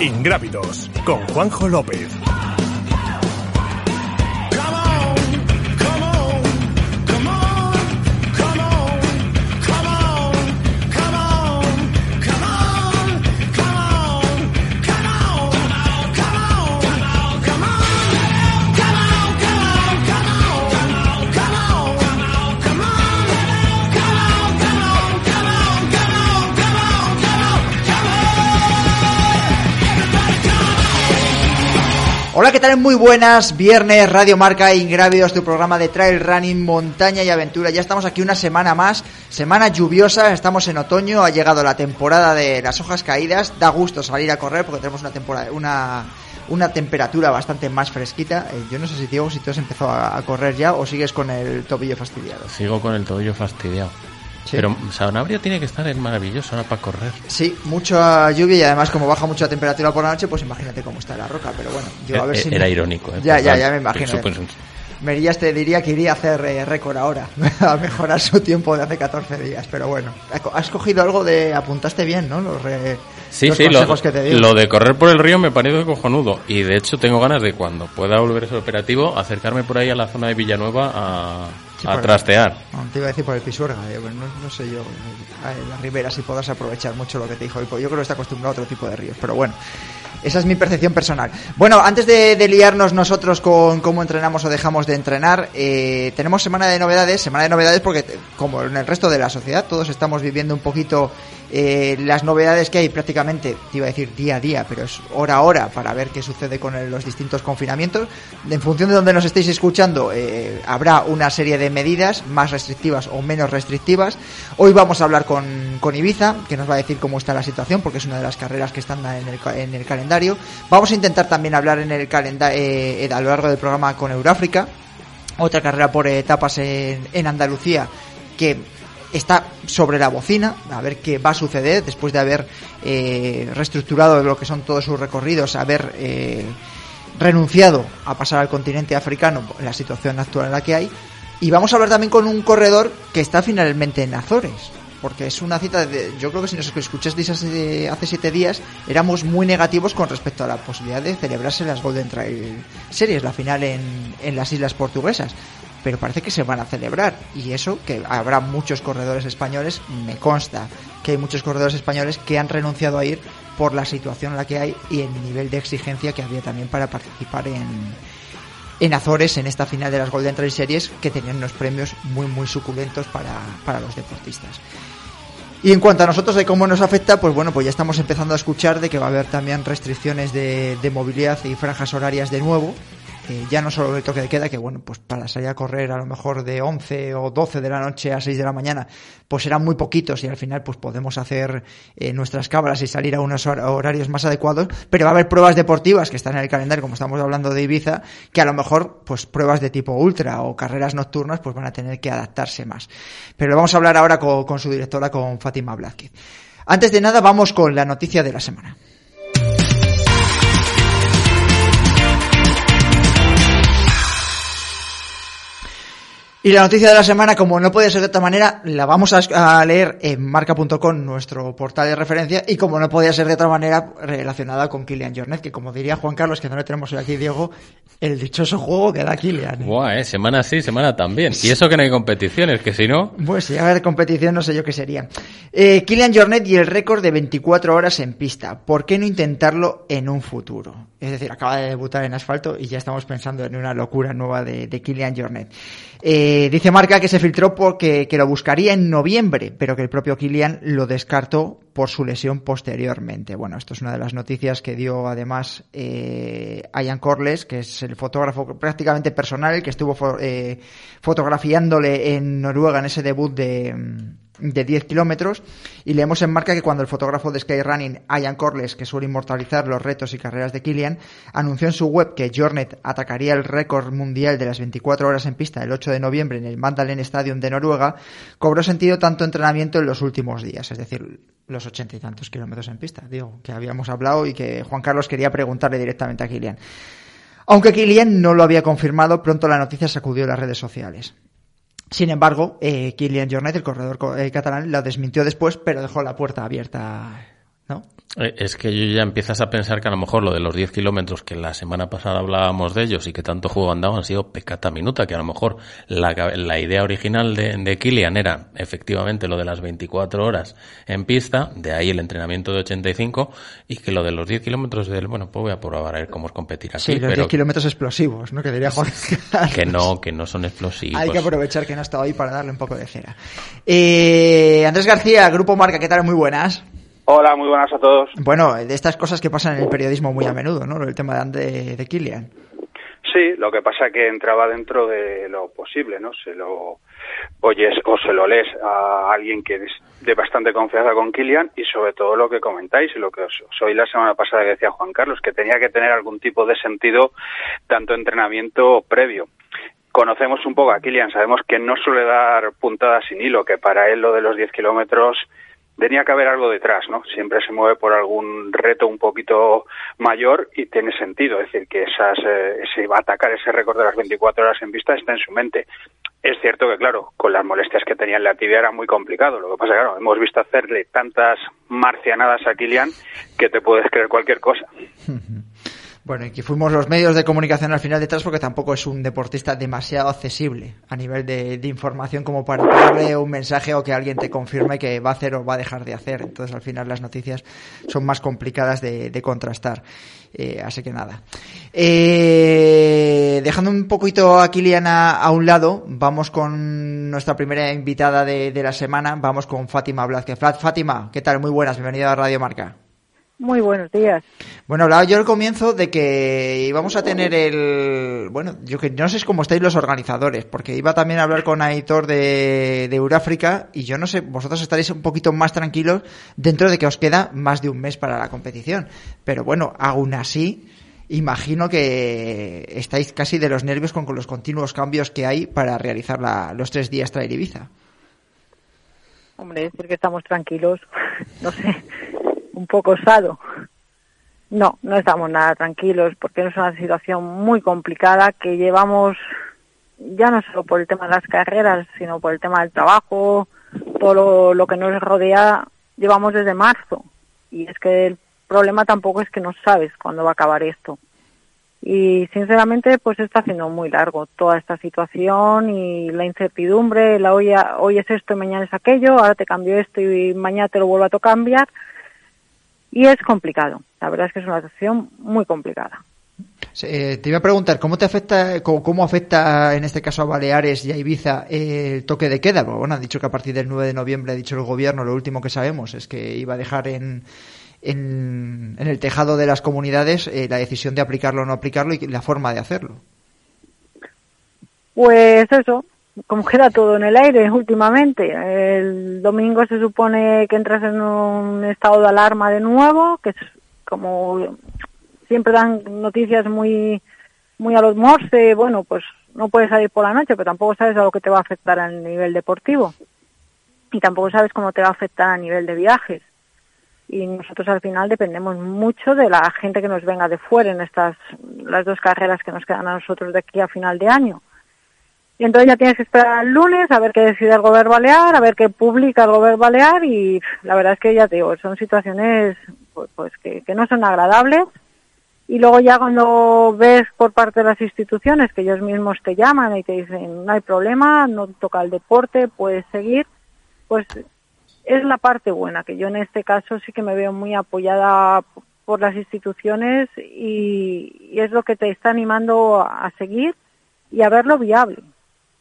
Ingrávidos con Juanjo López. Hola, ¿qué tal? Muy buenas. Viernes, Radio Marca Ingrávidos, tu programa de trail running, montaña y aventura. Ya estamos aquí una semana más, semana lluviosa, estamos en otoño, ha llegado la temporada de las hojas caídas. Da gusto salir a correr porque tenemos una temporada, una, una temperatura bastante más fresquita. Eh, yo no sé si Diego, si tú has empezado a, a correr ya o sigues con el tobillo fastidiado. Sigo con el tobillo fastidiado. Sí. Pero Sanabria tiene que estar en maravilloso ahora para correr. Sí, mucha lluvia y además como baja mucho la temperatura por la noche, pues imagínate cómo está la roca. Pero bueno, yo a ver Eh, si... Era me- irónico, ¿eh? Ya, ya, ya me imagino. Merillas te diría que iría a hacer eh, récord ahora, a mejorar su tiempo de hace 14 días, pero bueno, has cogido algo de, apuntaste bien, ¿no? Los, re- Sí, los sí, lo, consejos que te digo. lo de correr por el río me parece cojonudo. Y de hecho tengo ganas de cuando pueda volver ese operativo, acercarme por ahí a la zona de Villanueva a, Sí, a trastear. No, te iba a decir por el Pisuerga, eh, bueno, no, no sé yo, eh, la ribera si podrás aprovechar mucho lo que te dijo pues yo creo que está acostumbrado a otro tipo de ríos, pero bueno. Esa es mi percepción personal. Bueno, antes de, liarnos nosotros con cómo entrenamos o dejamos de entrenar, eh, tenemos semana de novedades. Semana de novedades porque, eh, como en el resto de la sociedad, todos estamos viviendo un poquito eh, las novedades que hay prácticamente, te iba a decir día a día, pero es hora a hora para ver qué sucede con los distintos confinamientos. En función de donde nos estéis escuchando, eh, habrá una serie de medidas más restrictivas o menos restrictivas. Hoy vamos a hablar con, con Ibiza, que nos va a decir cómo está la situación, porque es una de las carreras que están en el, en el calendario. Vamos a intentar también hablar en el calendario a lo largo del programa con Euráfrica, otra carrera por etapas en, en Andalucía que está sobre la bocina, a ver qué va a suceder después de haber eh, reestructurado lo que son todos sus recorridos, haber eh, renunciado a pasar al continente africano en la situación actual en la que hay. Y vamos a hablar también con un corredor que está finalmente en Azores. Porque es una cita de. Yo creo que si nos escuchasteis hace, hace siete días, éramos muy negativos con respecto a la posibilidad de celebrarse las Golden Trail Series, la final en, en las islas portuguesas. Pero parece que se van a celebrar. Y eso, que habrá muchos corredores españoles, me consta que hay muchos corredores españoles que han renunciado a ir por la situación en la que hay y el nivel de exigencia que había también para participar en, en Azores en esta final de las Golden Trail Series que tenían unos premios muy muy suculentos para, para los deportistas. Y en cuanto a nosotros de cómo nos afecta, pues bueno, pues ya estamos empezando a escuchar de que va a haber también restricciones de, de movilidad y franjas horarias de nuevo. Ya no solo el toque de queda, que bueno, pues para salir a correr a lo mejor de 11 o 12 de la noche a 6 de la mañana, pues serán muy poquitos y al final pues podemos hacer eh, nuestras cámaras y salir a unos hor- horarios más adecuados, pero va a haber pruebas deportivas que están en el calendario, como estamos hablando de Ibiza, que a lo mejor pues pruebas de tipo ultra o carreras nocturnas pues van a tener que adaptarse más. Pero vamos a hablar ahora con, con su directora, con Fátima Blázquez. Antes de nada, vamos con la noticia de la semana. Y la noticia de la semana, como no puede ser de otra manera, la vamos a, leer en marca.com, nuestro portal de referencia, y como no podía ser de otra manera, relacionada con Kilian Jornet, que como diría Juan Carlos, que no le tenemos hoy aquí, Diego, el dichoso juego que da Kilian. Buah, eh, semana sí, semana también. Y eso que no hay competiciones, que si no... Pues si haber competición no sé yo qué sería. Eh, Kilian Jornet y el récord de 24 horas en pista. ¿Por qué no intentarlo en un futuro? Es decir, acaba de debutar en asfalto y ya estamos pensando en una locura nueva de, de Kilian Jornet. Eh, dice Marca que se filtró porque que lo buscaría en noviembre, pero que el propio Kilian lo descartó por su lesión posteriormente. Bueno, esto es una de las noticias que dio además eh, Ian Corles, que es el fotógrafo prácticamente personal, que estuvo eh, fotografiándole en Noruega en ese debut de de 10 kilómetros y leemos en marca que cuando el fotógrafo de Skyrunning, Ian Corles, que suele inmortalizar los retos y carreras de Kilian, anunció en su web que Jornet atacaría el récord mundial de las 24 horas en pista el 8 de noviembre en el Mandalen Stadium de Noruega, cobró sentido tanto entrenamiento en los últimos días, es decir, los ochenta y tantos kilómetros en pista, digo, que habíamos hablado y que Juan Carlos quería preguntarle directamente a Kilian. Aunque Kilian no lo había confirmado, pronto la noticia sacudió las redes sociales. Sin embargo, eh, Kilian Jornet, el corredor eh, catalán, lo desmintió después, pero dejó la puerta abierta ¿no? Eh, es que yo ya empiezas a pensar que a lo mejor lo de los 10 kilómetros que la semana pasada hablábamos de ellos y que tanto juego han dado han sido pecata minuta, que a lo mejor la, la idea original de, de Kilian era efectivamente lo de las 24 horas en pista, de ahí el entrenamiento de 85 y que lo de los 10 kilómetros del, bueno, pues voy a probar a ver cómo es competir así. Sí, los 10 kilómetros explosivos, ¿no? Que diría Juan. que no, que no son explosivos. Hay que aprovechar que no ha estado ahí para darle un poco de cera. Eh, Andrés García, Grupo Marca, ¿qué tal? Muy buenas. Hola, muy buenas a todos. Bueno, de estas cosas que pasan en el periodismo muy a menudo, ¿no? El tema de, de Kilian. Sí, lo que pasa que entraba dentro de lo posible, ¿no? Se lo oyes o se lo lees a alguien que es de bastante confianza con Kilian y sobre todo lo que comentáis y lo que os, os oí la semana pasada que decía Juan Carlos, que tenía que tener algún tipo de sentido tanto entrenamiento previo conocemos un poco a Kilian, sabemos que no suele dar puntadas sin hilo, que para él lo de los 10 kilómetros tenía que haber algo detrás, ¿no? Siempre se mueve por algún reto un poquito mayor y tiene sentido, es decir, que esas, eh, ese va a atacar ese récord de las 24 horas en vista está en su mente. Es cierto que, claro, con las molestias que tenía en la tibia era muy complicado. Lo que pasa claro, hemos visto hacerle tantas marcianadas a Kilian que te puedes creer cualquier cosa. Bueno, y que fuimos los medios de comunicación al final detrás porque tampoco es un deportista demasiado accesible a nivel de, información como para darle un mensaje o que alguien te confirme que va a hacer o va a dejar de hacer. Entonces al final las noticias son más complicadas de, contrastar. Eh, así que nada. Eh, dejando un poquito a Kilian a, un lado, vamos con nuestra primera invitada de, de la semana. Vamos con Fátima Blázquez. Fátima, ¿qué tal? Muy buenas, bienvenida a Radio Marca. Muy buenos días. Bueno, hablaba yo al comienzo de que íbamos a tener el... Bueno, yo que no sé cómo estáis los organizadores, porque iba también a hablar con Aitor de, de Euráfrica y yo no sé, vosotros estaréis un poquito más tranquilos dentro de que os queda más de un mes para la competición. Pero bueno, aún así, imagino que estáis casi de los nervios con, los continuos cambios que hay para realizar la, los tres días Trail Ibiza. Hombre, decir que estamos tranquilos, no sé un poco osado. No, no estamos nada tranquilos porque es una situación muy complicada que llevamos ya no solo por el tema de las carreras, sino por el tema del trabajo, todo lo, que nos rodea, llevamos desde marzo. Y es que el problema tampoco es que no sabes cuándo va a acabar esto. Y sinceramente, pues está haciendo muy largo toda esta situación y la incertidumbre, la hoy, hoy es esto y mañana es aquello, ahora te cambio esto y mañana te lo vuelvo a cambiar y es complicado. La verdad es que es una situación muy complicada. Eh, te iba a preguntar, ¿cómo te afecta, cómo, afecta en este caso a Baleares y a Ibiza el toque de queda? Bueno, han dicho que a partir del 9 de noviembre, ha dicho el gobierno, lo último que sabemos es que iba a dejar en, en, el tejado de las comunidades eh, la decisión de aplicarlo o no aplicarlo y la forma de hacerlo. Pues eso, como queda todo en el aire últimamente. El domingo se supone que entras en un estado de alarma de nuevo, que es como siempre dan noticias muy muy a los morse, bueno, pues no puedes salir por la noche, pero tampoco sabes a lo que te va a afectar a nivel deportivo. Y tampoco sabes cómo te va a afectar a nivel de viajes. Y nosotros al final dependemos mucho de la gente que nos venga de fuera en estas las dos carreras que nos quedan a nosotros de aquí a final de año y entonces ya tienes que esperar el lunes a ver qué decide el gobierno balear, a ver qué publica el gobierno balear y la verdad es que ya te digo, son situaciones pues, pues que, no son agradables. Y luego ya cuando ves por parte de las instituciones que ellos mismos te llaman y te dicen no hay problema, no toca el deporte, puedes seguir, pues es la parte buena, que yo en este caso sí que me veo muy apoyada por las instituciones y, y es lo que te está animando a seguir y a verlo viable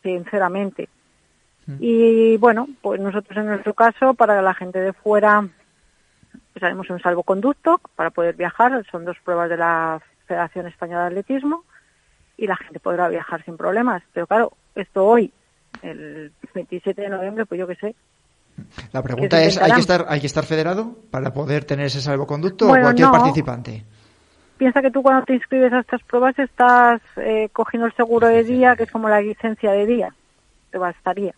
sinceramente. Y bueno, pues nosotros en nuestro caso, para la gente de fuera, pues haremos un salvoconducto para poder viajar. Son dos pruebas de la Federación Española de Atletismo y la gente podrá viajar sin problemas. Pero claro, esto hoy, el 27 de noviembre, pues yo qué sé. La pregunta es, ¿hay que, estar, ¿hay que estar federado para poder tener ese salvoconducto Bueno, o cualquier no. participante? Piensa que tú cuando te inscribes a estas pruebas estás eh, cogiendo el seguro de día, que es como la licencia de día. Te bastaría.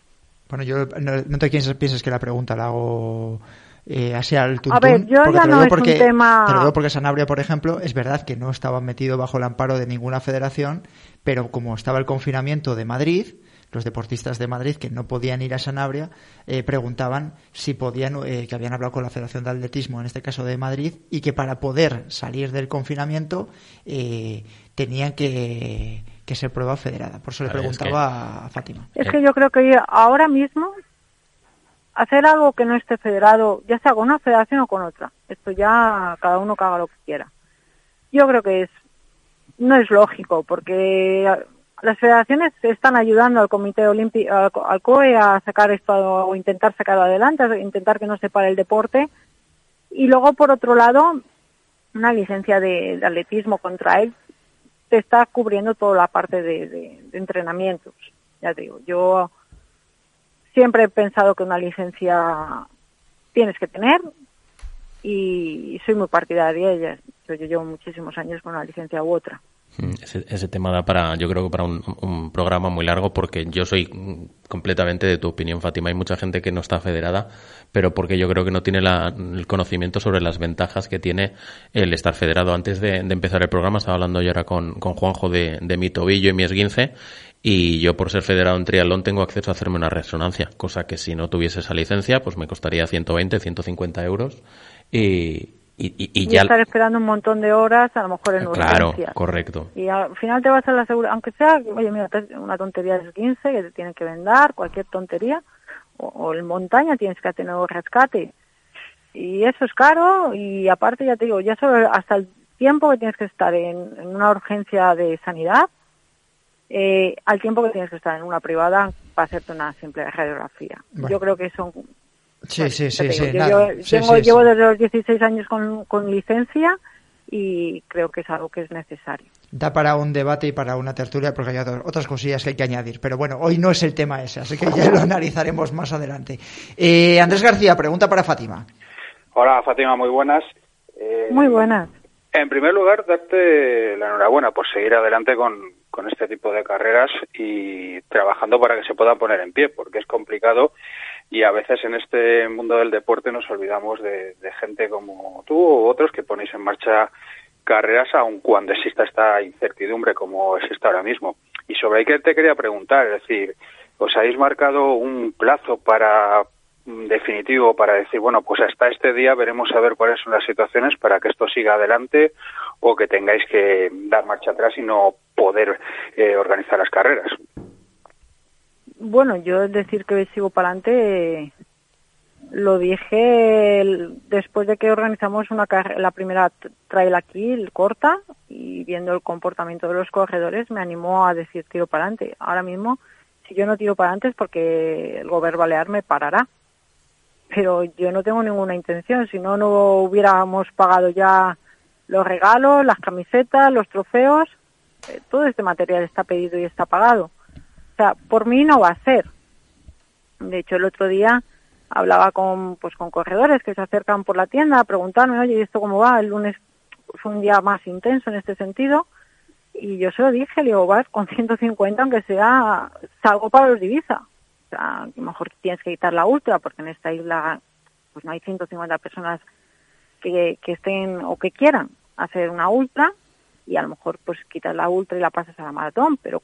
Bueno, yo no, no te pienses, pienses que la pregunta la hago eh, así al tuntún. A ver, yo ya no es un tema- Te lo digo porque Sanabria, por ejemplo, es verdad que no estaba metido bajo el amparo de ninguna federación, pero como estaba el confinamiento de Madrid, los deportistas de Madrid que no podían ir a Sanabria eh, preguntaban si podían, eh, que habían hablado con la Federación de Atletismo, en este caso de Madrid, y que para poder salir del confinamiento eh, tenían que, que ser prueba federada. Por eso le es preguntaba a Fátima. Es que yo creo que ahora mismo hacer algo que no esté federado, ya sea con una federación o con otra, esto ya cada uno que haga lo que quiera. Yo creo que es no es lógico porque las federaciones están ayudando al Comité Olímpico, al, COE a sacar esto o intentar sacarlo adelante, a intentar que no se pare el deporte. Y luego, por otro lado, una licencia de, atletismo contra él te está cubriendo toda la parte de, de- de entrenamientos. Ya digo, yo siempre he pensado que una licencia tienes que tener y soy muy partidaria de ella. Yo llevo muchísimos años con una licencia u otra. Mm, Ese, tema da para, yo creo que para un, programa muy largo, porque yo soy completamente de tu opinión, Fátima. Hay mucha gente que no está federada, pero porque yo creo que no tiene la- el conocimiento sobre las ventajas que tiene el estar federado. Antes de, empezar el programa, estaba hablando yo ahora con, con Juanjo de, de mi tobillo y mi esguince, y yo por ser federado en triatlón tengo acceso a hacerme una resonancia, cosa que si no tuviese esa licencia, pues me costaría 120, 150 euros, y, y, y- y Y, ya... estar esperando un montón de horas, a lo mejor en Claro, urgencias. correcto. Y al final te vas a la seguridad, aunque sea, oye, mira, una tontería de 15 que te tienen que vendar, cualquier tontería, o, o en montaña tienes que tener un rescate. Y eso es caro, y aparte, ya te digo, ya solo hasta el tiempo que tienes que estar en, en una urgencia de sanidad, eh, al tiempo que tienes que estar en una privada para hacerte una simple radiografía. Bueno. Yo creo que son Sí, Bueno, sí, sí, sí, yo, nada. yo Sí, tengo- sí, llevo desde los 16 años con, con licencia y creo que es algo que es necesario. Da para un debate y para una tertulia porque hay otras- otras cosillas que hay que añadir. Pero bueno, hoy no es el tema ese, así que ya lo analizaremos más adelante. Eh, Andrés García, pregunta para Fátima. Hola, Fátima, muy buenas. Eh, Muy buenas. En primer lugar, darte la enhorabuena por seguir adelante con, con este tipo de carreras y trabajando para que se puedan poner en pie, porque es complicado y a veces en este mundo del deporte nos olvidamos de, gente como tú u otros que ponéis en marcha carreras aun cuando exista esta incertidumbre como existe ahora mismo. Y sobre ahí que te quería preguntar, es decir, ¿os habéis marcado un plazo para mm, definitivo para decir, bueno, pues hasta este día veremos a ver cuáles son las situaciones para que esto siga adelante o que tengáis que dar marcha atrás y no poder eh, organizar las carreras? Bueno, yo decir que sigo para adelante lo dije después de que organizamos una la primera trail aquí, el corta, y viendo el comportamiento de los corredores me animó a decir tiro para adelante. Ahora mismo, si yo no tiro para adelante es porque el gobierno balear me parará. Pero yo no tengo ninguna intención, si no, no hubiéramos pagado ya los regalos, las camisetas, los trofeos, eh, todo este material está pedido y está pagado. Sea, por mí no va a ser. De hecho, el otro día hablaba con pues con corredores que se acercan por la tienda a preguntarme, oye, ¿y esto cómo va? El lunes fue un día más intenso en este sentido. Y yo se lo dije, le digo, vas con 150 aunque sea salgo para los divisa. O sea, a lo mejor tienes que quitar la ultra porque en esta isla pues no hay 150 personas que, que estén o que quieran hacer una ultra y a lo mejor pues quitas la ultra y la pasas a la maratón, pero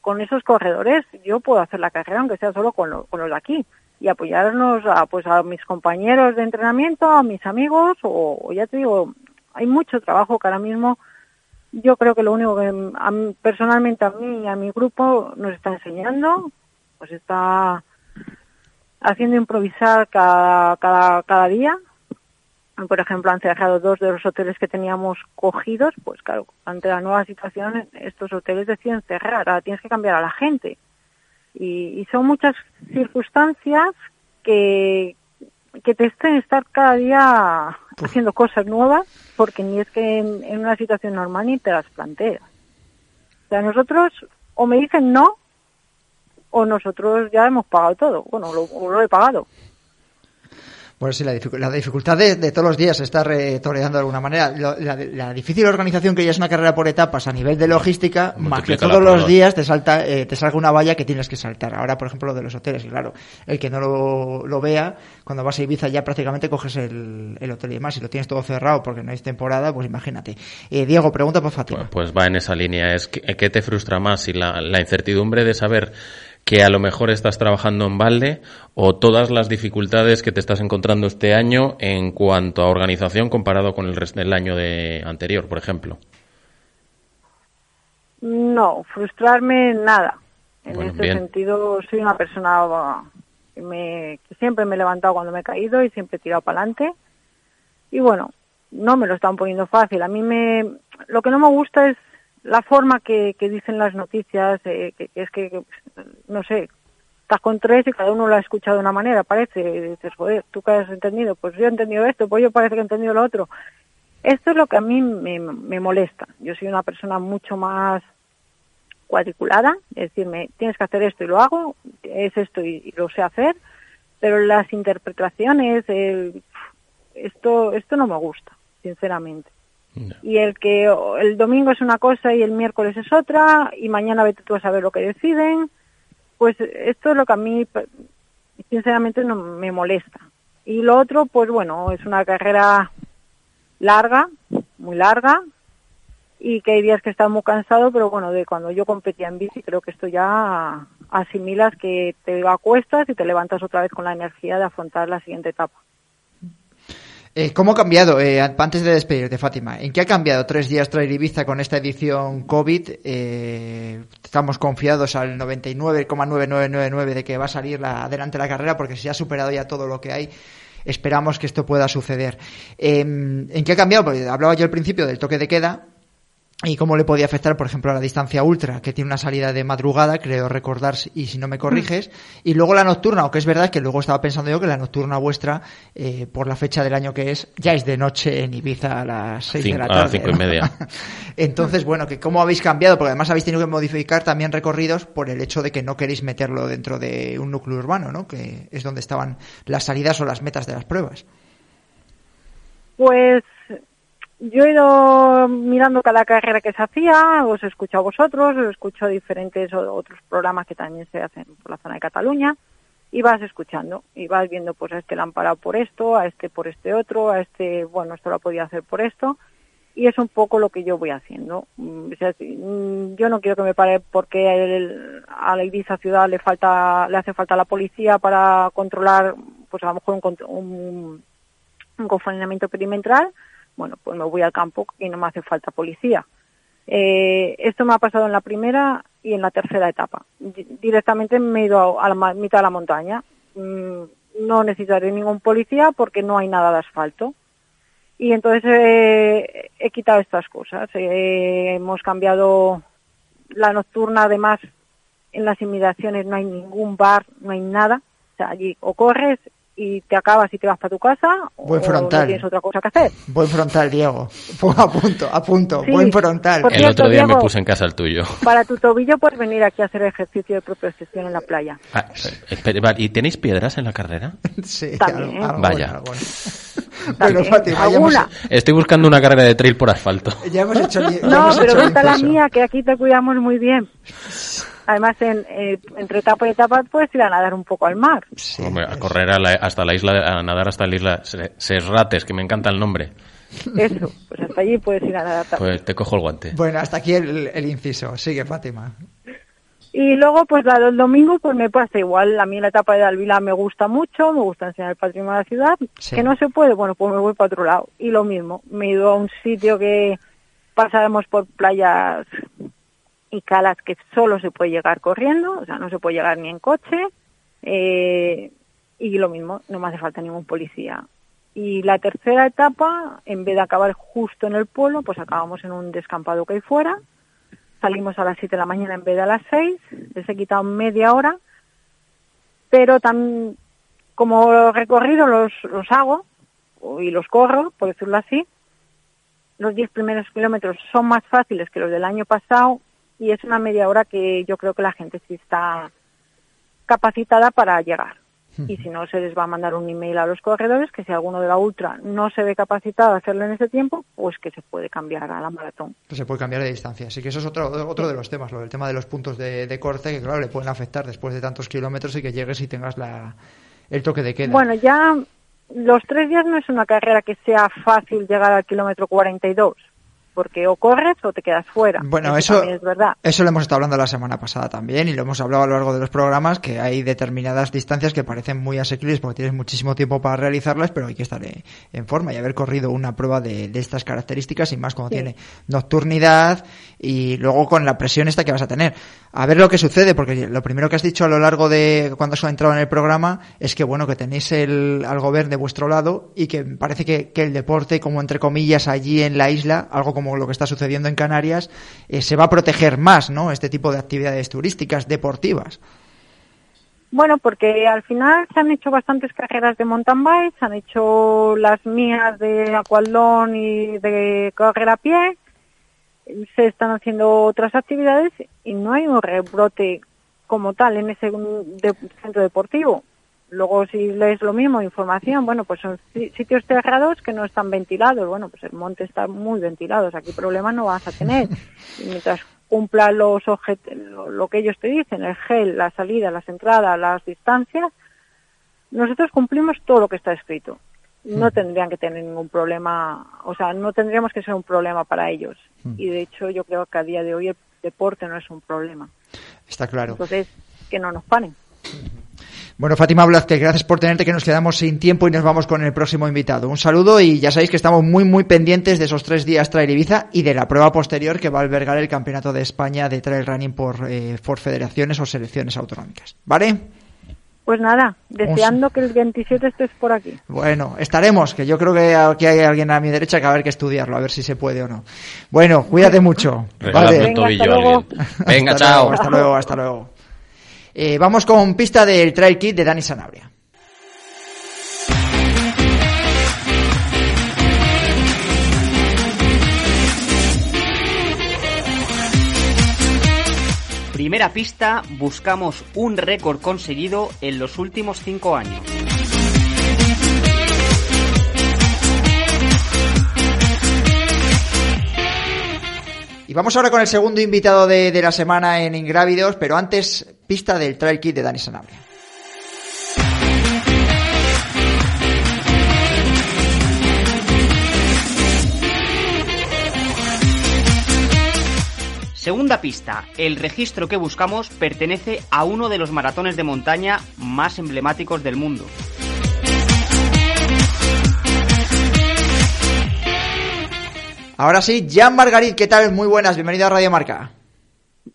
con esos corredores yo puedo hacer la carrera aunque sea solo con, lo- con los de aquí y apoyarnos a pues a mis compañeros de entrenamiento, a mis amigos o, o ya te digo, hay mucho trabajo que ahora mismo yo creo que lo único que personalmente a mí y a mi grupo nos está enseñando pues está haciendo improvisar cada, cada, cada día por ejemplo, han cerrado dos de los hoteles que teníamos cogidos, pues claro, ante la nueva situación, estos hoteles deciden cerrar, ahora tienes que cambiar a la gente. Y, y son muchas circunstancias que, que te estén estar cada día haciendo cosas nuevas, porque ni es que en, en una situación normal ni te las planteas. O sea, nosotros o me dicen no, o nosotros ya hemos pagado todo. Bueno, lo, lo he pagado. Bueno, sí, la, dificu- la dificultad de, de todos los días se está retoreando de alguna manera. Lo- la, la difícil organización que ya es una carrera por etapas a nivel de logística, más que todos los días te salta eh, te salga una valla que tienes que saltar. Ahora, por ejemplo, lo de los hoteles, claro, el que no lo, lo vea, cuando vas a Ibiza ya prácticamente coges el, el hotel y demás. Si lo tienes todo cerrado porque no es temporada, pues imagínate. Eh, Diego, pregunta por Fátima. Pues, pues va en esa línea. Es que, ¿Qué te frustra más? Si la, la incertidumbre de saber que a lo mejor estás trabajando en balde o todas las dificultades que te estás encontrando este año en cuanto a organización comparado con el resto del año de anterior, por ejemplo. No, frustrarme nada. En Bueno, ese bien. sentido, soy una persona que, me, que siempre me he levantado cuando me he caído y siempre he tirado para adelante. Y bueno, no me lo están poniendo fácil. A mí me, lo que no me gusta es la forma que, dicen las noticias, eh, que, es que, no sé, estás con tres y cada uno lo ha escuchado de una manera, parece. Dices, joder, ¿tú qué has entendido? Pues yo he entendido esto, pues yo parece que he entendido lo otro. Esto es lo que a mí me, me molesta. Yo soy una persona mucho más cuadriculada, es decir, tienes que hacer esto y lo hago, es esto y, y lo sé hacer, pero las interpretaciones, el- esto, esto no me gusta, sinceramente. Y el que el domingo es una cosa y el miércoles es otra, y mañana vete tú a saber lo que deciden, pues esto es lo que a mí, sinceramente, no me molesta. Y lo otro, pues bueno, es una carrera larga, muy larga, y que hay días que estás muy cansado, pero bueno, de cuando yo competía en bici, creo que esto ya asimilas que te acuestas y te levantas otra vez con la energía de afrontar la siguiente etapa. Eh, ¿Cómo ha cambiado, eh, antes de despedirte, Fátima, en qué ha cambiado tres días Trail Ibiza con esta edición COVID? Eh, estamos confiados al 99,9999 de que va a salir la, adelante la carrera porque se ha superado ya todo lo que hay. Esperamos que esto pueda suceder. Eh, ¿En qué ha cambiado? Porque hablaba yo al principio del toque de queda y cómo le podía afectar, por ejemplo, a la distancia ultra, que tiene una salida de madrugada, creo recordar, y si no me corriges, y luego la nocturna, aunque es verdad que luego estaba pensando yo que la nocturna vuestra, eh, por la fecha del año que es, ya es de noche en Ibiza a las seis de Cinco- la a tarde. las cinco y ¿no? media. Entonces, bueno, que cómo habéis cambiado, porque además habéis tenido que modificar también recorridos por el hecho de que no queréis meterlo dentro de un núcleo urbano, ¿no? Que es donde estaban las salidas o las metas de las pruebas. Pues yo he ido mirando cada carrera que se hacía, os escucho a vosotros, os escucho diferentes otros programas que también se hacen por la zona de Cataluña y vas escuchando y vas viendo pues a este le han parado por esto, a este por este otro, a este, bueno, esto lo podía hacer por esto y es un poco lo que yo voy haciendo. Mm, mm, yo no quiero que me pare porque a la Ibiza ciudad le falta, le hace falta la policía para controlar, pues a lo mejor un, un, un confinamiento perimetral, bueno, pues me voy al campo y no me hace falta policía. Eh, esto me ha pasado en la primera y en la tercera etapa. Di- Directamente me he ido a, la mitad de la montaña. Mm, no necesitaré ningún policía porque no hay nada de asfalto. Y entonces eh, he quitado estas cosas. Eh, hemos cambiado la nocturna, además, en las inmediaciones no hay ningún bar, no hay nada. O sea, allí o corres y te acabas y te vas para tu casa Buen o frontal. no tienes otra cosa que hacer. Buen frontal, Diego. A punto, a punto. Sí. Buen frontal. Por El cierto, otro día me Diego- puse en casa el tuyo. Para tu tobillo puedes venir aquí a hacer ejercicio de propiocepción en la playa. Ah, ¿Y tenéis piedras en la carrera? Sí, También. algo- Vaya. algo- algo. bueno, hemos, alguna. Estoy buscando una carrera de trail por asfalto. ya hemos hecho. ya No, hemos pero hecho la mía, que aquí te cuidamos muy bien. Además, en, eh, entre etapa y etapa puedes ir a nadar un poco al mar. Sí, Hombre, a correr a la- hasta la isla, a nadar hasta la isla Se- Serrates, que me encanta el nombre. Eso, pues hasta allí puedes ir a nadar. también. Pues te cojo el guante. Bueno, hasta aquí el, el inciso. Sigue, Fátima. Y luego, pues la del domingo, pues me pasa igual. A mí la etapa de Alvila me gusta mucho, me gusta enseñar el patrimonio de la ciudad. Sí. Que no se puede, bueno, pues me voy para otro lado. Y lo mismo, me he ido a un sitio que pasáramos por playas y calas que solo se puede llegar corriendo, o sea, no se puede llegar ni en coche. Eh, y lo mismo, no me hace falta ningún policía. Y la tercera etapa, en vez de acabar justo en el pueblo, pues acabamos en un descampado que hay fuera. Salimos a las 7 de la mañana en vez de a las 6. Les he quitado media hora. Pero también, como recorrido los, los hago y los corro, por decirlo así, los 10 primeros kilómetros son más fáciles que los del año pasado y es una media hora que yo creo que la gente sí está capacitada para llegar. Y si no, se les va a mandar un email a los corredores que si alguno de la ultra no se ve capacitado a hacerlo en ese tiempo, pues que se puede cambiar a la maratón. se puede cambiar de distancia. Así que eso es otro, otro de los temas, lo del tema de los puntos de, de corte, que claro, le pueden afectar después de tantos kilómetros y que llegues y tengas la, el toque de queda. Bueno, ya los tres días no es una carrera que sea fácil llegar al kilómetro 42 porque o corres o te quedas fuera. Bueno, eso, es verdad. Eso lo hemos estado hablando la semana pasada también y lo hemos hablado a lo largo de los programas que hay determinadas distancias que parecen muy asequibles porque tienes muchísimo tiempo para realizarlas, pero hay que estar en forma y haber corrido una prueba de, estas características y más cuando tiene nocturnidad y luego con la presión esta que vas a tener. A ver lo que sucede, porque lo primero que has dicho a lo largo de cuando has entrado en el programa es que bueno, que tenéis el, algo verde de vuestro lado y que parece que, que el deporte, como entre comillas, allí en la isla, algo como lo que está sucediendo en Canarias, eh, se va a proteger más, ¿no? Este tipo de actividades turísticas, deportivas. Bueno, porque al final se han hecho bastantes carreras de mountain bike, se han hecho las mías de aqualdón y de correr a pie, se están haciendo otras actividades y no hay un rebrote como tal en ese centro deportivo. Luego, si lees lo mismo, información, bueno, pues son sitios cerrados que no están ventilados. Bueno, pues el monte está muy ventilado, o sea, aquí problema no vas a tener. Y mientras cumpla los lo, lo que ellos te dicen, el gel, la salida, las entradas, las distancias, nosotros cumplimos todo lo que está escrito. No mm. tendrían que tener ningún problema, o sea, no tendríamos que ser un problema para ellos. Mm. Y de hecho, yo creo que a día de hoy el deporte no es un problema. Está claro. Entonces, que no nos paren. Bueno, Fátima Blázquez, gracias por tenerte, que nos quedamos sin tiempo y nos vamos con el próximo invitado. Un saludo y ya sabéis que estamos muy, muy pendientes de esos tres días Trail Ibiza y de la prueba posterior que va a albergar el Campeonato de España de Trail Running por, eh, por federaciones o selecciones autonómicas. ¿Vale? Pues nada, deseando que el 27 estés por aquí. Bueno, estaremos, que yo creo que aquí hay alguien a mi derecha que va a haber que estudiarlo, a ver si se puede o no. Bueno, cuídate mucho. Vale. Venga, hasta luego. Venga, chao. hasta luego, hasta luego. Eh, vamos con pista del Trail Kit de Dani Sanabria. Primera pista, buscamos un récord conseguido en los últimos cinco años. Y vamos ahora con el segundo invitado de, la semana en Ingrávidos, pero antes, pista del Trail Kit de Dani Sanabria. Segunda pista, el registro que buscamos pertenece a uno de los maratones de montaña más emblemáticos del mundo. Ahora sí, Jan Margarit, ¿qué tal? Muy buenas, bienvenido a Radio Marca.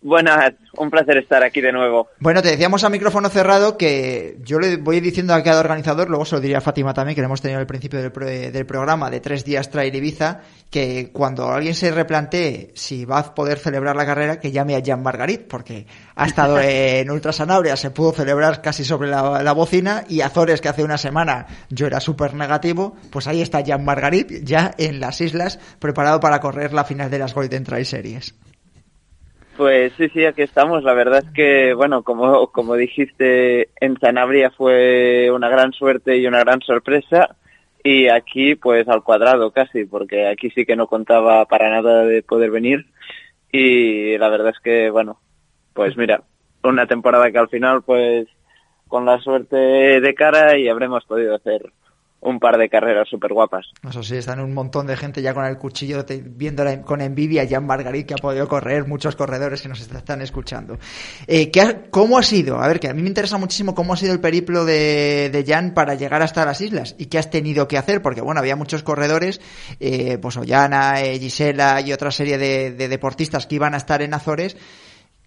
Buenas, un placer estar aquí de nuevo. Bueno, te decíamos a micrófono cerrado que yo le voy diciendo a cada organizador, luego se lo diría a Fátima también, que le hemos tenido al principio del, programa de tres días Trail Ibiza, que cuando alguien se replantee si va a poder celebrar la carrera, que llame a Jan Margarit, porque ha estado en Ultra Sanabria, se pudo celebrar casi sobre la, bocina, y Azores, que hace una semana yo era súper negativo, pues ahí está Jan Margarit, ya en las islas, preparado para correr la final de las Golden Trail Series. Pues sí, sí, aquí estamos. La verdad es que, bueno, como, como dijiste, en Sanabria fue una gran suerte y una gran sorpresa. Y aquí, pues al cuadrado casi, porque aquí sí que no contaba para nada de poder venir. Y la verdad es que, bueno, pues mira, una temporada que al final, pues con la suerte de cara y habremos podido hacer un par de carreras súper guapas. Eso sí, están un montón de gente ya con el cuchillo viendo con envidia Jan Margarit que ha podido correr, muchos corredores que nos están escuchando. Eh, ¿qué ¿Cómo ha sido? A ver, que a mí me interesa muchísimo cómo ha sido el periplo de, de Jan para llegar hasta las islas y qué has tenido que hacer, porque bueno, había muchos corredores, eh, pues Ollana, eh, Gisela y otra serie de deportistas que iban a estar en Azores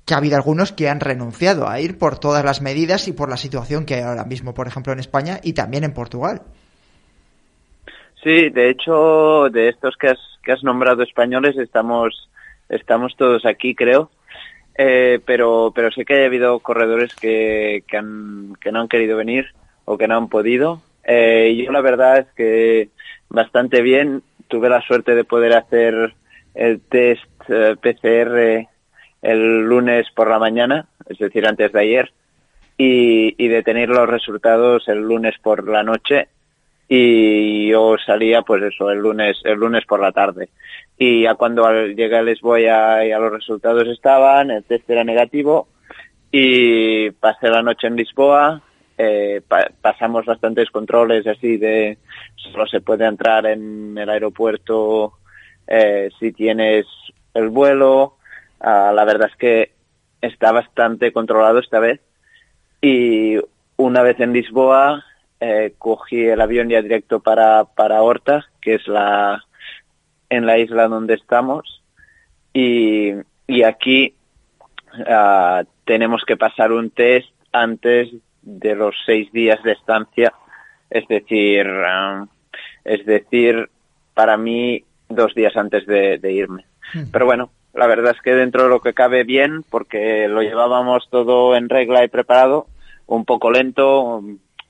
que ha habido algunos que han renunciado a ir por todas las medidas y por la situación que hay ahora mismo, por ejemplo, en España y también en Portugal. Sí, de hecho, de estos que has, que has nombrado españoles, estamos, estamos todos aquí, creo. Eh, pero, pero sí que ha habido corredores que, que, han, que no han querido venir o que no han podido. Eh, yo la verdad es que bastante bien. Tuve la suerte de poder hacer el test eh, PCR el lunes por la mañana, es decir, antes de ayer, y, y de tener los resultados el lunes por la noche y yo salía pues eso el lunes el lunes por la tarde. Y ya cuando llegué a Lisboa ya los resultados estaban el test era negativo y pasé la noche en Lisboa eh, pa- pasamos bastantes controles así de solo se puede entrar en el aeropuerto eh, si tienes el vuelo. Ah, la verdad es que está bastante controlado esta vez. Y una vez en Lisboa eh, cogí el avión ya directo para, para Horta, que es la en la isla donde estamos. Y, y aquí ah, tenemos que pasar un test antes de los seis días de estancia, es decir, ah, es decir, para mí dos días antes de, de irme. Pero bueno, la verdad es que dentro de lo que cabe bien, porque lo llevábamos todo en regla y preparado, un poco lento,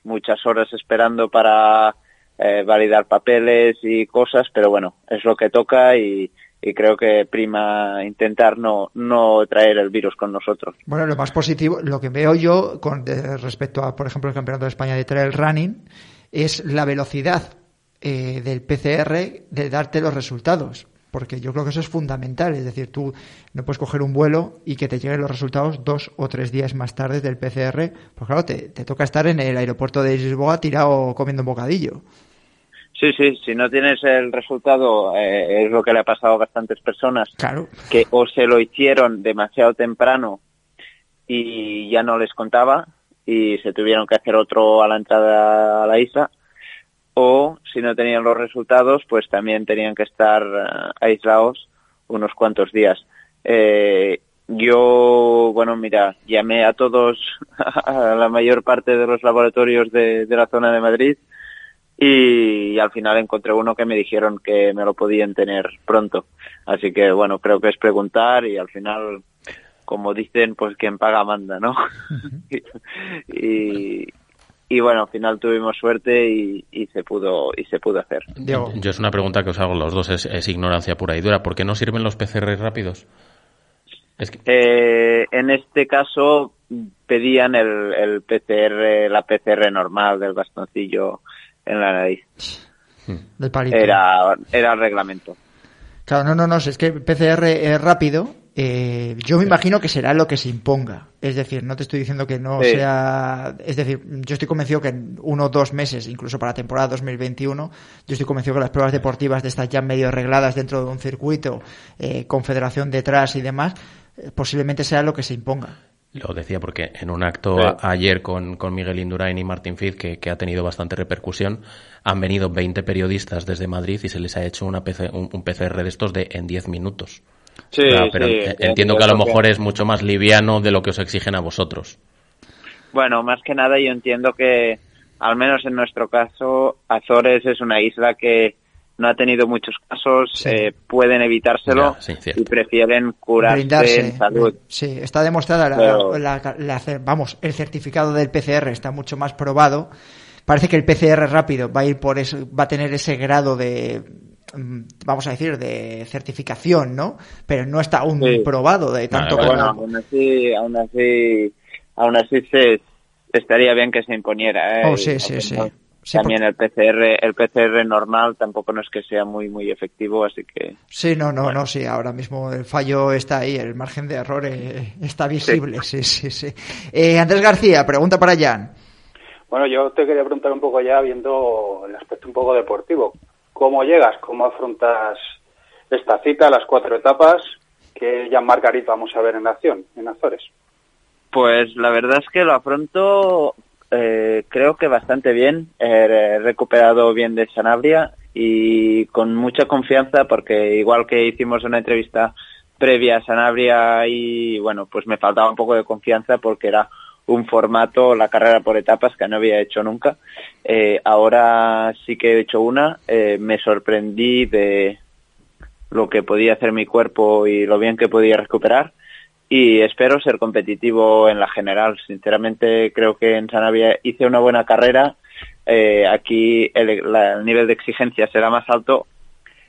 muchas horas esperando para eh, validar papeles y cosas, pero bueno, es lo que toca y, y creo que prima intentar no, no traer el virus con nosotros. Bueno, lo más positivo, lo que veo yo con respecto a, por ejemplo, el Campeonato de España de Trail Running, es la velocidad eh, del PCR de darte los resultados. Porque yo creo que eso es fundamental. Es decir, tú no puedes coger un vuelo y que te lleguen los resultados dos o tres días más tarde del PCR. Pues claro, te, te toca estar en el aeropuerto de Lisboa tirado comiendo un bocadillo. Sí, sí, si no tienes el resultado, eh, es lo que le ha pasado a bastantes personas, Claro. que o se lo hicieron demasiado temprano y ya no les contaba y se tuvieron que hacer otro a la entrada a la isla, o si no tenían los resultados, pues también tenían que estar eh, aislados unos cuantos días. Eh, yo, bueno, mira, llamé a todos, a la mayor parte de los laboratorios de, de la zona de Madrid, y al final encontré uno que me dijeron que me lo podían tener pronto. Así que bueno, creo que es preguntar y al final, como dicen, pues quien paga manda, ¿no? y, y bueno, al final tuvimos suerte y, y se pudo y se pudo hacer. Diego. Yo es una pregunta que os hago los dos, es, es ignorancia pura y dura. ¿Por qué no sirven los PCR rápidos? Es que, Eh, en este caso pedían el, el PCR, la PCR normal del bastoncillo en la nariz. Del palito. Era, era el reglamento. Claro, no, no, no, es que el PCR es rápido. Eh, yo me imagino que será lo que se imponga. Es decir, no te estoy diciendo que no Sí. sea. Es decir, yo estoy convencido que en uno o dos meses, incluso para la temporada 2021, yo estoy convencido que las pruebas deportivas de estas ya medio arregladas dentro de un circuito, eh, con federación detrás y demás, eh, posiblemente sea lo que se imponga. Lo decía porque en un acto Sí. a- ayer con, con Miguel Indurain y Martín Fiz, que, que ha tenido bastante repercusión, han venido 20 periodistas desde Madrid y se les ha hecho una PC un, un PCR de estos de en 10 minutos. Sí, Claro, pero sí, entiendo que a lo mejor es mucho más liviano de lo que os exigen a vosotros. Bueno, más que nada yo entiendo que, al menos en nuestro caso, Azores es una isla que no ha tenido muchos casos, Sí. eh, pueden evitárselo Ya, sí, cierto. y prefieren curarse Brindarse. en salud. Sí, está demostrada, la- Pero- la- la- vamos, el certificado del PCR está mucho más probado. Parece que el PCR rápido va a ir por eso, va a tener ese grado de, vamos a decir, de certificación, ¿no? Pero no está aún Sí. probado de tanto como- bueno, aún así, aún así, aún así se, estaría bien que se imponiera. ¿eh? Oh, sí, sí, Sí, También el PCR, el PCR normal tampoco no es que sea muy muy efectivo, así que Sí, no, no, no, sí, ahora mismo el fallo está ahí, el margen de error eh, está visible, sí, sí, sí. Eh, Andrés García, pregunta para Jan. Bueno, yo te quería preguntar un poco ya, viendo el aspecto un poco deportivo. ¿Cómo llegas? ¿Cómo afrontas esta cita, las cuatro etapas que ya Margarit vamos a ver en acción, en Azores? Pues la verdad es que lo afronto eh, creo que bastante bien. He recuperado bien de Sanabria y con mucha confianza porque igual que hicimos una entrevista previa a Sanabria y bueno, pues me faltaba un poco de confianza porque era un formato, la carrera por etapas que no había hecho nunca. Eh, ahora sí que he hecho una, eh, me sorprendí de lo que podía hacer mi cuerpo y lo bien que podía recuperar y espero ser competitivo en la general. Sinceramente creo que en Sanabria hice una buena carrera, eh, aquí el, la- el nivel de exigencia será más alto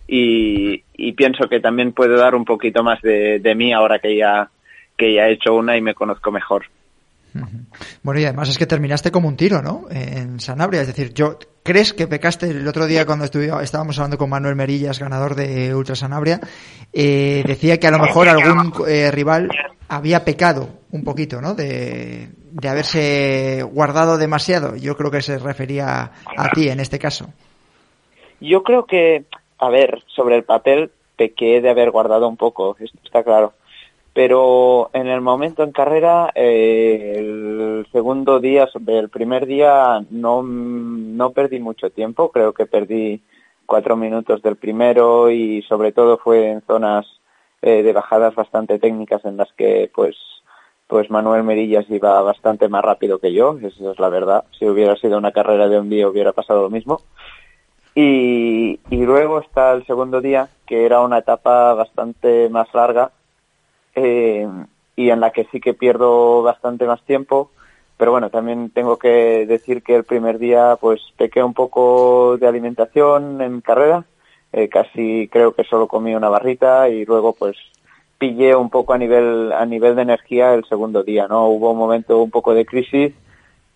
y, pienso que también puedo dar un poquito más de, de mí ahora que ya, que ya he hecho una y me conozco mejor. Bueno, y además es que terminaste como un tiro, ¿no? En Sanabria. Es decir, yo ¿crees que pecaste el otro día cuando estábamos hablando con Manuel Merillas, ganador de Ultra Sanabria? eh, decía que a lo mejor algún eh, rival había pecado un poquito, ¿no? De, de haberse guardado demasiado. Yo creo que se refería a ti en este caso. Yo creo que, a ver, sobre el papel pequé de haber guardado un poco, esto está claro. Pero en el momento en carrera, eh, el segundo día, el primer día, no, no perdí mucho tiempo. Creo que perdí cuatro minutos del primero y sobre todo fue en zonas eh, de bajadas bastante técnicas en las que pues pues Manuel Merillas iba bastante más rápido que yo, eso es la verdad. Si hubiera sido una carrera de un día hubiera pasado lo mismo. Y, y luego está el segundo día, que era una etapa bastante más larga eh, y en la que sí que pierdo bastante más tiempo. Pero bueno, también tengo que decir que el primer día pues pequé un poco de alimentación en carrera. Eh, casi creo que solo comí una barrita y luego pues pillé un poco a nivel a nivel de energía el segundo día, ¿no? Hubo un momento un poco de crisis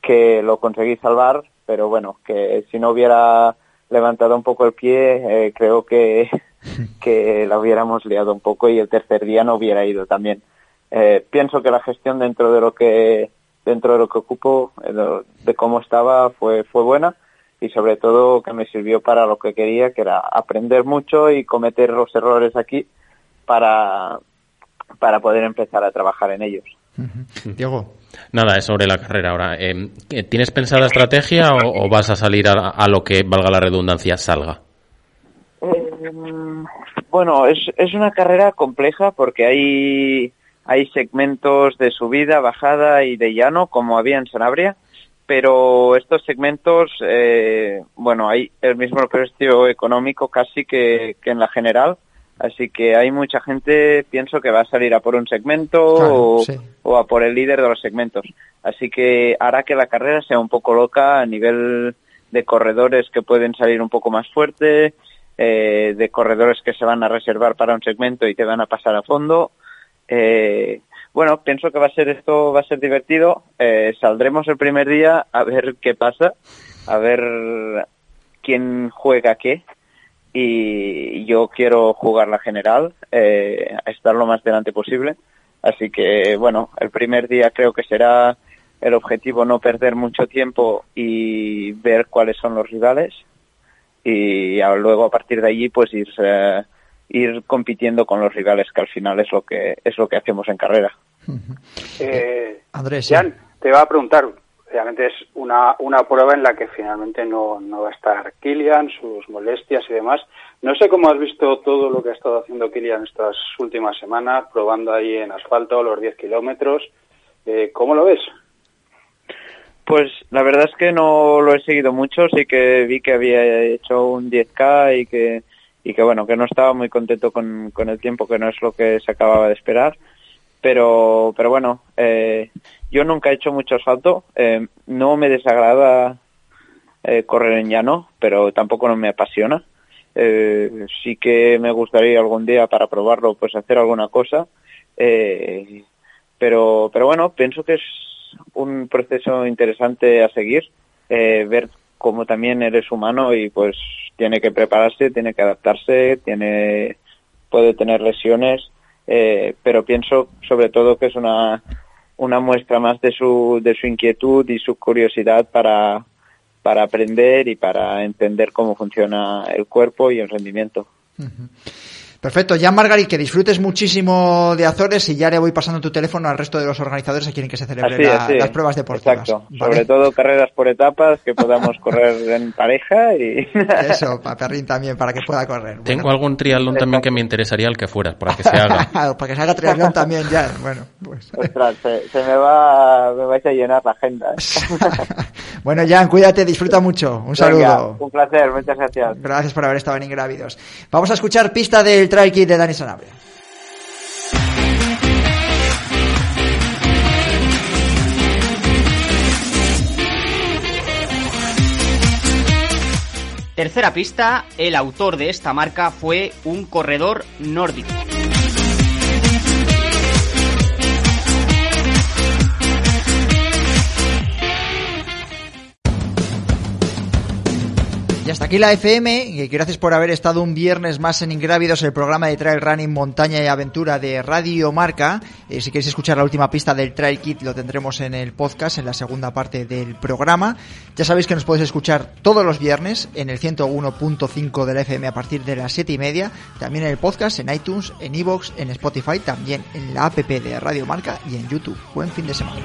que lo conseguí salvar, pero bueno, que si no hubiera levantado un poco el pie, eh, creo que, que la hubiéramos liado un poco y el tercer día no hubiera ido también. Eh, pienso que la gestión dentro de lo que dentro de lo que ocupo, eh, de, de cómo estaba, fue fue buena y sobre todo que me sirvió para lo que quería, que era aprender mucho y cometer los errores aquí para para poder empezar a trabajar en ellos. Diego. Nada, es sobre la carrera ahora. Eh, ¿Tienes pensada estrategia o, vas a salir a, a lo que, valga la redundancia, salga? Eh, bueno, es, es una carrera compleja porque hay, hay segmentos de subida, bajada y de llano, como había en Sanabria, pero estos segmentos, eh, bueno, hay el mismo precio económico casi que, que en la general, así que hay mucha gente, pienso que va a salir a por un segmento Claro, o, sí. o a por el líder de los segmentos. Así que hará que la carrera sea un poco loca a nivel de corredores que pueden salir un poco más fuerte, eh, de corredores que se van a reservar para un segmento y te van a pasar a fondo. Eh, bueno, pienso que va a ser esto, va a ser divertido. Eh, saldremos el primer día a ver qué pasa, a ver quién juega qué. Y yo quiero jugar la general, eh, a estar lo más delante posible. Así que, bueno, el primer día creo que será el objetivo no perder mucho tiempo y ver cuáles son los rivales y a- luego a partir de allí pues ir eh, ir compitiendo con los rivales que al final es lo que es lo que hacemos en carrera. Eh, Andrés. Jan, te va a preguntar, obviamente es una, una prueba en la que finalmente no, no va a estar Kilian, sus molestias y demás. No sé cómo has visto todo lo que ha estado haciendo Kilian estas últimas semanas, probando ahí en asfalto los 10 kilómetros. Eh, ¿Cómo lo ves? Pues la verdad es que no lo he seguido mucho, sí que vi que había hecho un 10K y que y que bueno, que no estaba muy contento con, con el tiempo, que no es lo que se acababa de esperar. Pero, pero bueno, eh, yo nunca he hecho mucho asfalto, eh, no me desagrada eh, correr en llano, pero tampoco no me apasiona. Eh, sí que me gustaría algún día para probarlo, pues hacer alguna cosa. Eh, pero, pero bueno, pienso que es un proceso interesante a seguir, ver cómo también eres humano y pues tiene que prepararse, tiene que adaptarse, tiene, puede tener lesiones, eh, pero pienso sobre todo que es una, una muestra más de su, de su inquietud y su curiosidad para, para aprender y para entender cómo funciona el cuerpo y el rendimiento. Perfecto, ya Margarit, que disfrutes muchísimo de Azores y ya le voy pasando tu teléfono al resto de los organizadores que quieren que se celebren la- las pruebas deportivas. Exacto. ¿vale? Sobre todo carreras por etapas que podamos correr en pareja y... Eso, para Perrín también, para que pueda correr. Bueno. Tengo algún triatlón también que me interesaría el que fuera, para que se haga. para que se haga triatlón también ya. Bueno, pues. Ostras, se, se me va, me vais a llenar la agenda. bueno, Jan, cuídate, disfruta mucho. Un saludo. Venga, un placer, muchas gracias. Gracias por haber estado en Ingrávidos. Vamos a escuchar pista del Kit de Dani Sanabria. Tercera pista, el autor de esta marca fue un corredor nórdico. Y hasta aquí la FM, gracias por haber estado un viernes más en Ingrávidos, el programa de Trail Running, Montaña y Aventura de Radio Marca. Eh, si queréis escuchar la última pista del Trail Kit, lo tendremos en el podcast, en la segunda parte del programa. Ya sabéis que nos podéis escuchar todos los viernes en el 101.5 de la FM a partir de las 7 y media, también en el podcast, en iTunes, en iVoox, en Spotify, también en la app de Radio Marca y en YouTube. Buen fin de semana.